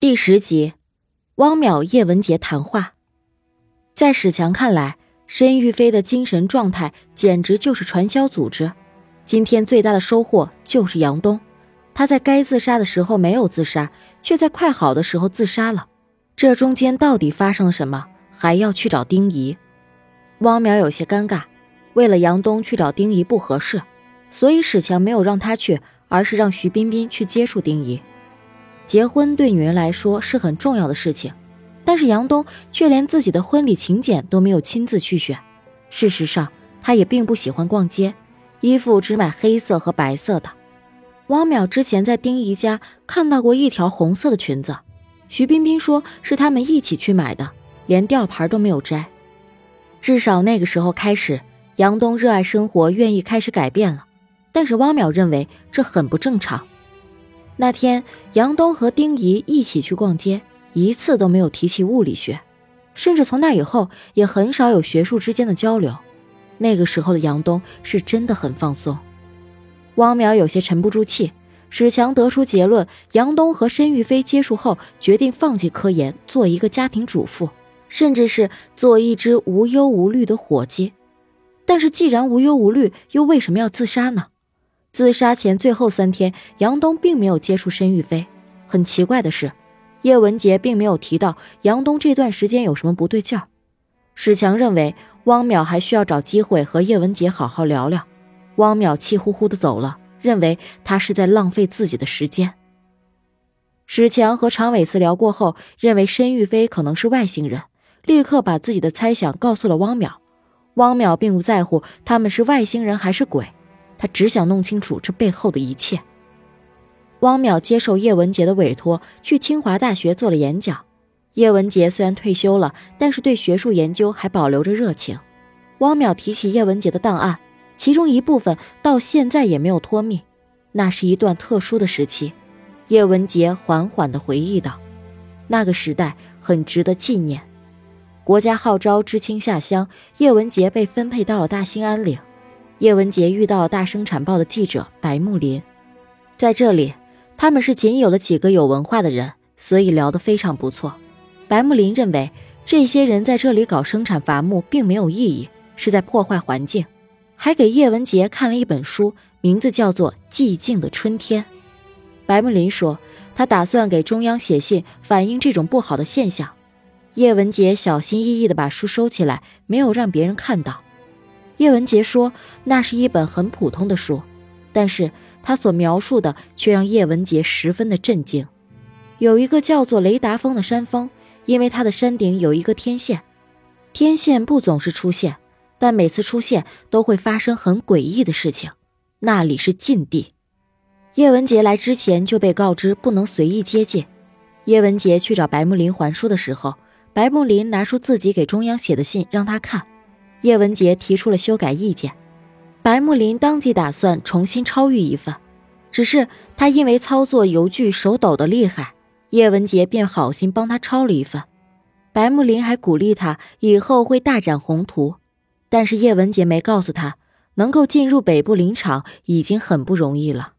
第十集，汪淼、叶文洁谈话。在史强看来，申玉飞的精神状态简直就是传销组织。今天最大的收获就是杨东，他在该自杀的时候没有自杀，却在快好的时候自杀了。这中间到底发生了什么？还要去找丁仪。汪淼有些尴尬，为了杨东去找丁仪不合适，所以史强没有让他去，而是让徐彬彬去接触丁仪。结婚对女人来说是很重要的事情，但是杨东却连自己的婚礼请柬都没有亲自去选。事实上，他也并不喜欢逛街，衣服只买黑色和白色的。汪淼之前在丁仪家看到过一条红色的裙子，徐冰冰说是他们一起去买的，连吊牌都没有摘。至少那个时候开始，杨东热爱生活，愿意开始改变了。但是汪淼认为这很不正常。那天，杨东和丁仪一起去逛街，一次都没有提起物理学，甚至从那以后也很少有学术之间的交流。那个时候的杨东是真的很放松。汪淼有些沉不住气。史强得出结论：杨东和申玉飞接触后，决定放弃科研，做一个家庭主妇，甚至是做一只无忧无虑的伙计。但是，既然无忧无虑，又为什么要自杀呢？自杀前最后三天，杨东并没有接触申玉飞。很奇怪的是，叶文洁并没有提到杨东这段时间有什么不对劲儿。史强认为汪淼还需要找机会和叶文洁好好聊聊。汪淼气呼呼的走了，认为他是在浪费自己的时间。史强和常伟思聊过后，认为申玉飞可能是外星人，立刻把自己的猜想告诉了汪淼。汪淼并不在乎他们是外星人还是鬼。他只想弄清楚这背后的一切。汪淼接受叶文洁的委托，去清华大学做了演讲。叶文洁虽然退休了，但是对学术研究还保留着热情。汪淼提起叶文洁的档案，其中一部分到现在也没有脱密。那是一段特殊的时期。叶文洁缓缓地回忆道：“那个时代很值得纪念。国家号召知青下乡，叶文洁被分配到了大兴安岭。”叶文洁遇到《大生产报》的记者白木林，在这里，他们是仅有的几个有文化的人，所以聊得非常不错。白木林认为，这些人在这里搞生产伐木并没有意义，是在破坏环境，还给叶文洁看了一本书，名字叫做《寂静的春天》。白木林说，他打算给中央写信，反映这种不好的现象。叶文洁小心翼翼地把书收起来，没有让别人看到。叶文洁说：“那是一本很普通的书，但是他所描述的却让叶文洁十分的震惊。有一个叫做雷达峰的山峰，因为它的山顶有一个天线，天线不总是出现，但每次出现都会发生很诡异的事情。那里是禁地。叶文洁来之前就被告知不能随意接近。叶文洁去找白木林还书的时候，白木林拿出自己给中央写的信让他看。”叶文洁提出了修改意见，白木林当即打算重新抄译一份，只是他因为操作油锯手抖得厉害，叶文杰便好心帮他抄了一份。白木林还鼓励他以后会大展宏图，但是叶文杰没告诉他，能够进入北部林场已经很不容易了。